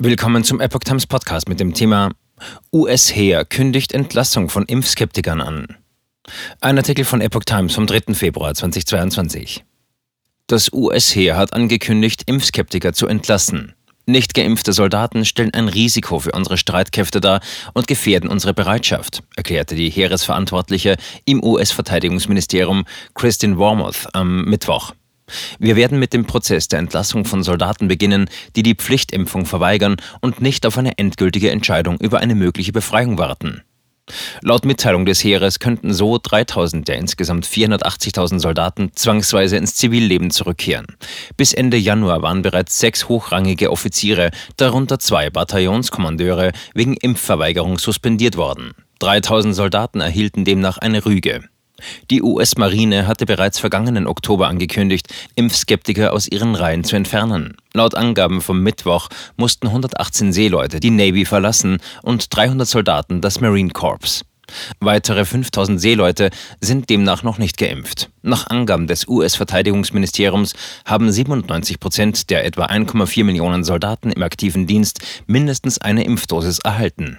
Willkommen zum Epoch Times Podcast mit dem Thema US-Heer kündigt Entlassung von Impfskeptikern an. Ein Artikel von Epoch Times vom 3. Februar 2022. Das US-Heer hat angekündigt, Impfskeptiker zu entlassen. Nicht geimpfte Soldaten stellen ein Risiko für unsere Streitkräfte dar und gefährden unsere Bereitschaft, erklärte die Heeresverantwortliche im US-Verteidigungsministerium Kristin Wormuth am Mittwoch. Wir werden mit dem Prozess der Entlassung von Soldaten beginnen, die die Pflichtimpfung verweigern und nicht auf eine endgültige Entscheidung über eine mögliche Befreiung warten. Laut Mitteilung des Heeres könnten so 3000 der insgesamt 480.000 Soldaten zwangsweise ins Zivilleben zurückkehren. Bis Ende Januar waren bereits sechs hochrangige Offiziere, darunter zwei Bataillonskommandeure, wegen Impfverweigerung suspendiert worden. 3000 Soldaten erhielten demnach eine Rüge. Die US-Marine hatte bereits vergangenen Oktober angekündigt, Impfskeptiker aus ihren Reihen zu entfernen. Laut Angaben vom Mittwoch mussten 118 Seeleute die Navy verlassen und 300 Soldaten das Marine Corps. Weitere 5000 Seeleute sind demnach noch nicht geimpft. Nach Angaben des US-Verteidigungsministeriums haben 97 Prozent der etwa 1,4 Millionen Soldaten im aktiven Dienst mindestens eine Impfdosis erhalten.